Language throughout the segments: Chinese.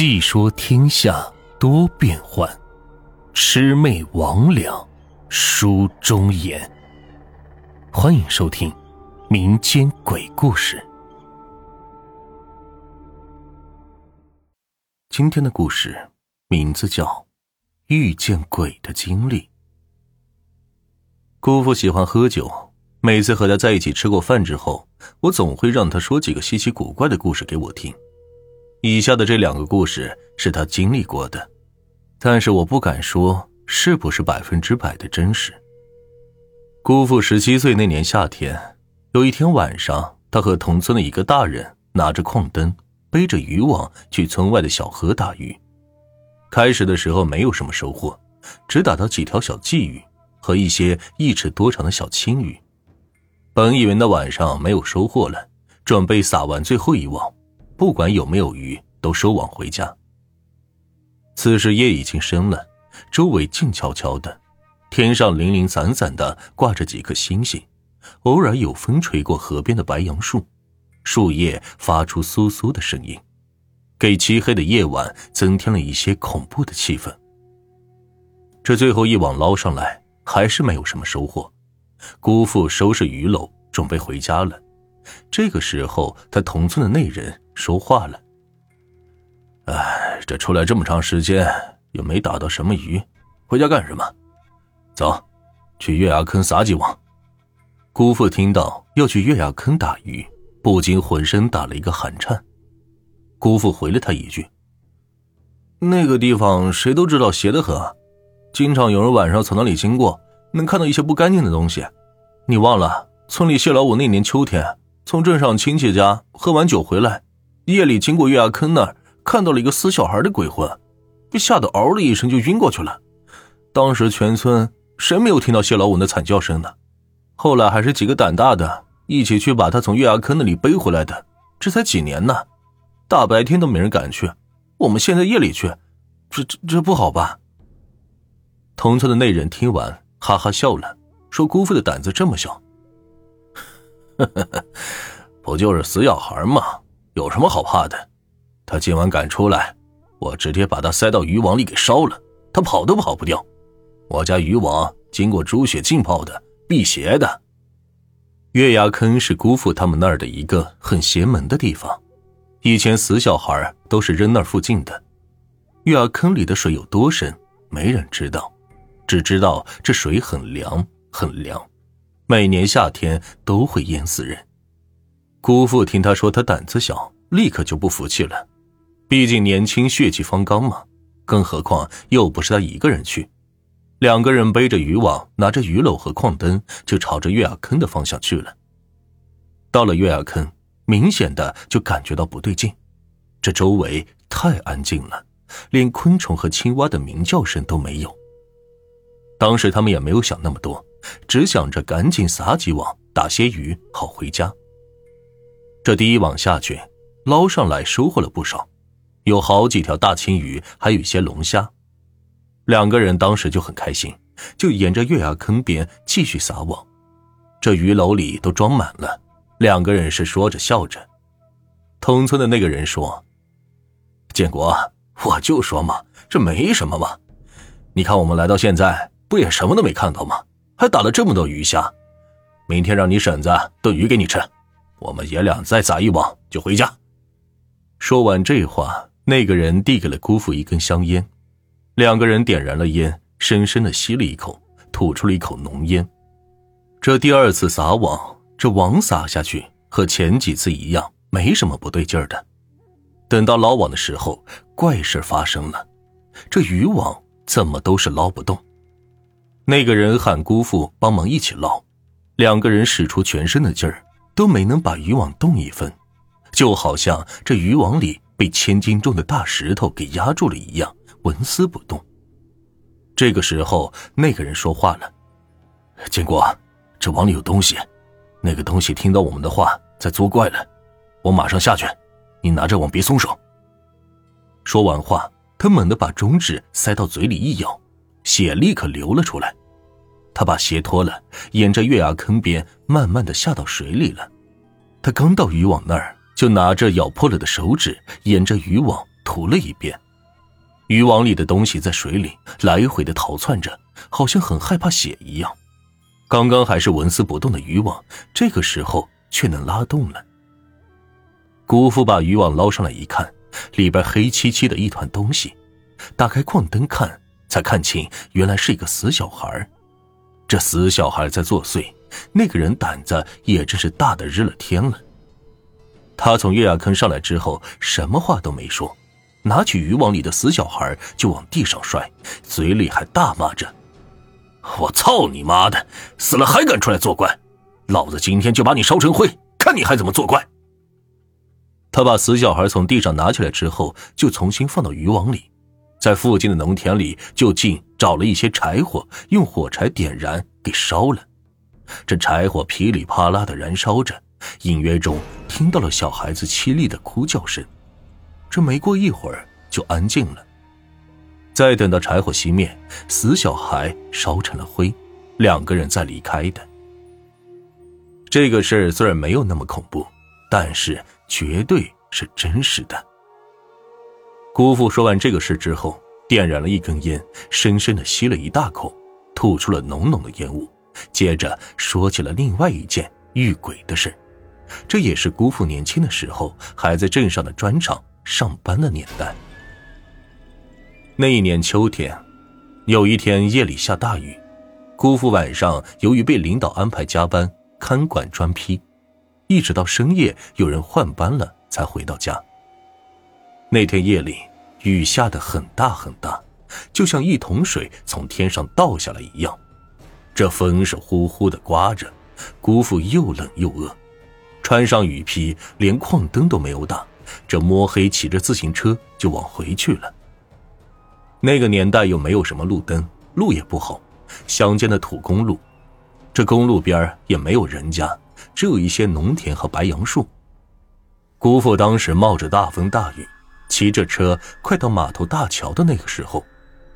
细说天下多变幻，魑魅魍魉书中言。欢迎收听民间鬼故事。今天的故事名字叫《遇见鬼的经历》。姑父喜欢喝酒，每次和他在一起吃过饭之后，我总会让他说几个稀奇古怪的故事给我听。以下的这两个故事是他经历过的，但是我不敢说是不是百分之百的真实。姑父十七岁那年夏天，有一天晚上，他和同村的一个大人拿着矿灯，背着渔网去村外的小河打鱼。开始的时候没有什么收获，只打到几条小鲫鱼和一些一尺多长的小青鱼。本以为那晚上没有收获了，准备撒完最后一网。不管有没有鱼，都收网回家。此时夜已经深了，周围静悄悄的，天上零零散散的挂着几颗星星，偶尔有风吹过河边的白杨树，树叶发出簌簌的声音，给漆黑的夜晚增添了一些恐怖的气氛。这最后一网捞上来，还是没有什么收获。姑父收拾鱼篓，准备回家了。这个时候，他同村的那人。说话了，哎，这出来这么长时间，又没打到什么鱼，回家干什么？走，去月牙坑撒几网。姑父听到要去月牙坑打鱼，不禁浑身打了一个寒颤。姑父回了他一句：“那个地方谁都知道邪得很，经常有人晚上从那里经过，能看到一些不干净的东西。你忘了，村里谢老五那年秋天，从镇上亲戚家喝完酒回来。”夜里经过月牙坑那儿，看到了一个死小孩的鬼魂，被吓得嗷的一声就晕过去了。当时全村谁没有听到谢老五那惨叫声呢？后来还是几个胆大的一起去把他从月牙坑那里背回来的。这才几年呢，大白天都没人敢去，我们现在夜里去，这这这不好吧？同村的那人听完哈哈笑了，说：“姑父的胆子这么小，呵呵呵，不就是死小孩吗？”有什么好怕的？他今晚敢出来，我直接把他塞到渔网里给烧了，他跑都跑不掉。我家渔网经过猪血浸泡的，辟邪的。月牙坑是姑父他们那儿的一个很邪门的地方，以前死小孩都是扔那附近的。月牙坑里的水有多深，没人知道，只知道这水很凉，很凉，每年夏天都会淹死人。姑父听他说他胆子小，立刻就不服气了。毕竟年轻血气方刚嘛，更何况又不是他一个人去。两个人背着渔网，拿着鱼篓和矿灯，就朝着月牙坑的方向去了。到了月牙坑，明显的就感觉到不对劲，这周围太安静了，连昆虫和青蛙的鸣叫声都没有。当时他们也没有想那么多，只想着赶紧撒几网，打些鱼，好回家。这第一网下去，捞上来收获了不少，有好几条大青鱼，还有一些龙虾。两个人当时就很开心，就沿着月牙坑边继续撒网。这鱼篓里都装满了，两个人是说着笑着。同村的那个人说：“建国，我就说嘛，这没什么嘛。你看我们来到现在，不也什么都没看到吗？还打了这么多鱼虾。明天让你婶子炖鱼给你吃。”我们爷俩再撒一网就回家。说完这话，那个人递给了姑父一根香烟，两个人点燃了烟，深深的吸了一口，吐出了一口浓烟。这第二次撒网，这网撒下去和前几次一样，没什么不对劲儿的。等到捞网的时候，怪事发生了，这渔网怎么都是捞不动。那个人喊姑父帮忙一起捞，两个人使出全身的劲儿。都没能把渔网动一分，就好像这渔网里被千斤重的大石头给压住了一样，纹丝不动。这个时候，那个人说话了：“建国，这网里有东西，那个东西听到我们的话在作怪了，我马上下去，你拿着网别松手。”说完话，他猛地把中指塞到嘴里一咬，血立刻流了出来。他把鞋脱了，沿着月牙坑边慢慢的下到水里了。他刚到渔网那儿，就拿着咬破了的手指，沿着渔网涂了一遍。渔网里的东西在水里来回的逃窜着，好像很害怕血一样。刚刚还是纹丝不动的渔网，这个时候却能拉动了。姑父把渔网捞上来一看，里边黑漆漆的一团东西。打开矿灯看，才看清原来是一个死小孩。这死小孩在作祟，那个人胆子也真是大的日了天了。他从月牙坑上来之后，什么话都没说。拿起渔网里的死小孩就往地上摔，嘴里还大骂着：“我操你妈的！死了还敢出来作怪！老子今天就把你烧成灰，看你还怎么作怪！”他把死小孩从地上拿起来之后，就重新放到渔网里，在附近的农田里就近找了一些柴火，用火柴点燃给烧了。这柴火噼里啪啦的燃烧着，隐约中听到了小孩子凄厉的哭叫声。这没过一会儿就安静了。再等到柴火熄灭，死小孩烧成了灰，两个人再离开的。这个事虽然没有那么恐怖，但是绝对是真实的。姑父说完这个事之后，点燃了一根烟，深深的吸了一大口，吐出了浓浓的烟雾，接着说起了另外一件遇鬼的事。这也是姑父年轻的时候还在镇上的砖厂。上班的年代。那一年秋天，有一天夜里下大雨，姑父晚上由于被领导安排加班看管砖坯，一直到深夜有人换班了才回到家。那天夜里雨下得很大很大，就像一桶水从天上倒下来一样，这风是呼呼的刮着，姑父又冷又饿，穿上雨披，连矿灯都没有打。这摸黑骑着自行车就往回去了。那个年代又没有什么路灯，路也不好，乡间的土公路，这公路边也没有人家，只有一些农田和白杨树。姑父当时冒着大风大雨，骑着车快到码头大桥的那个时候，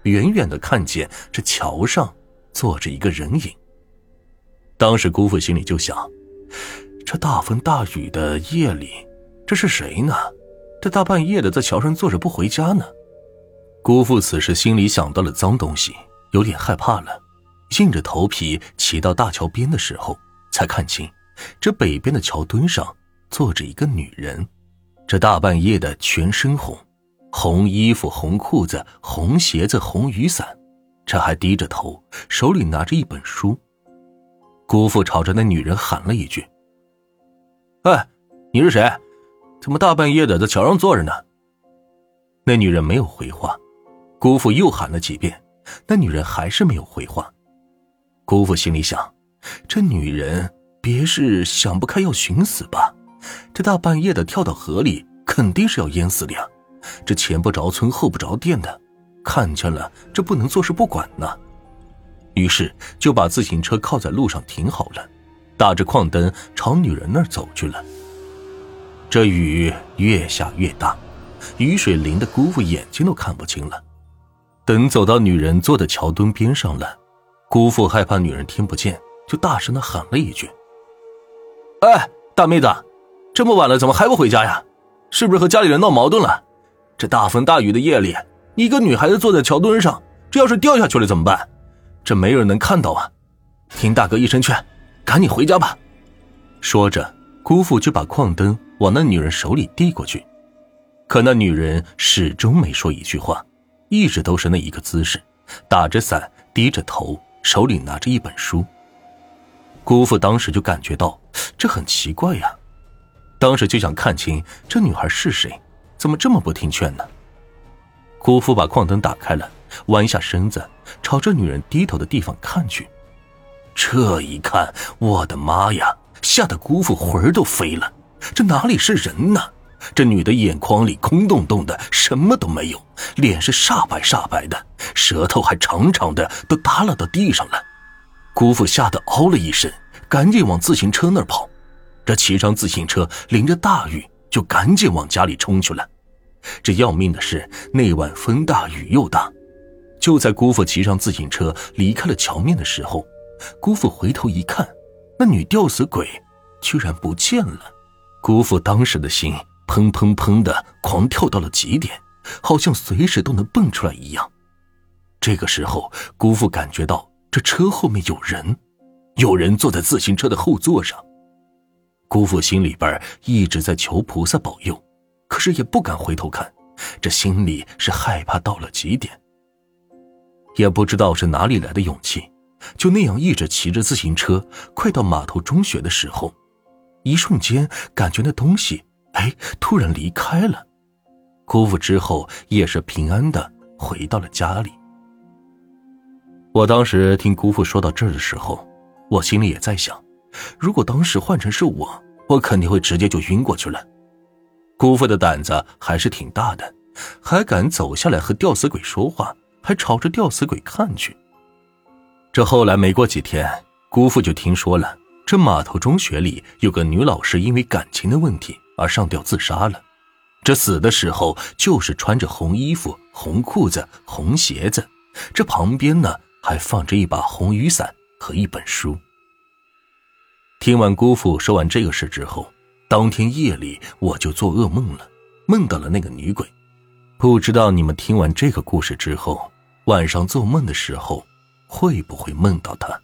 远远的看见这桥上坐着一个人影。当时姑父心里就想：这大风大雨的夜里。这是谁呢？这大半夜的在桥上坐着不回家呢？姑父此时心里想到了脏东西，有点害怕了，硬着头皮骑到大桥边的时候，才看清，这北边的桥墩上坐着一个女人。这大半夜的，全身红，红衣服、红裤子、红鞋子、红雨伞，这还低着头，手里拿着一本书。姑父朝着那女人喊了一句：“哎，你是谁？”怎么大半夜的在桥上坐着呢？那女人没有回话，姑父又喊了几遍，那女人还是没有回话。姑父心里想：这女人别是想不开要寻死吧？这大半夜的跳到河里，肯定是要淹死的呀！这前不着村后不着店的，看见了这不能坐视不管呢。于是就把自行车靠在路上停好了，打着矿灯朝女人那儿走去了。这雨越下越大，雨水淋得姑父眼睛都看不清了。等走到女人坐的桥墩边上了，姑父害怕女人听不见，就大声的喊了一句：“哎，大妹子，这么晚了怎么还不回家呀？是不是和家里人闹矛盾了？这大风大雨的夜里，一个女孩子坐在桥墩上，这要是掉下去了怎么办？这没人能看到啊！听大哥一声劝，赶紧回家吧。”说着，姑父就把矿灯。往那女人手里递过去，可那女人始终没说一句话，一直都是那一个姿势，打着伞，低着头，手里拿着一本书。姑父当时就感觉到这很奇怪呀，当时就想看清这女孩是谁，怎么这么不听劝呢？姑父把矿灯打开了，弯下身子，朝着女人低头的地方看去。这一看，我的妈呀，吓得姑父魂儿都飞了。这哪里是人呢？这女的眼眶里空洞洞的，什么都没有，脸是煞白煞白的，舌头还长长的，都耷拉到地上了。姑父吓得嗷了一声，赶紧往自行车那儿跑。这骑上自行车，淋着大雨，就赶紧往家里冲去了。这要命的是，那晚风大雨又大。就在姑父骑上自行车离开了桥面的时候，姑父回头一看，那女吊死鬼居然不见了。姑父当时的心砰砰砰的狂跳到了极点，好像随时都能蹦出来一样。这个时候，姑父感觉到这车后面有人，有人坐在自行车的后座上。姑父心里边一直在求菩萨保佑，可是也不敢回头看，这心里是害怕到了极点。也不知道是哪里来的勇气，就那样一直骑着自行车，快到码头中学的时候，一瞬间感觉那东西，哎，突然离开了。姑父之后也是平安的回到了家里。我当时听姑父说到这儿的时候，我心里也在想，如果当时换成是我，我肯定会直接就晕过去了。姑父的胆子还是挺大的，还敢走下来和吊死鬼说话，还朝着吊死鬼看去。这后来没过几天，姑父就听说了，这码头中学里有个女老师因为感情的问题而上吊自杀了。这死的时候就是穿着红衣服、红裤子、红鞋子，这旁边呢。还放着一把红雨伞和一本书。听完姑父说完这个事之后，当天夜里我就做噩梦了，梦到了那个女鬼。不知道你们听完这个故事之后，晚上做梦的时候会不会梦到她？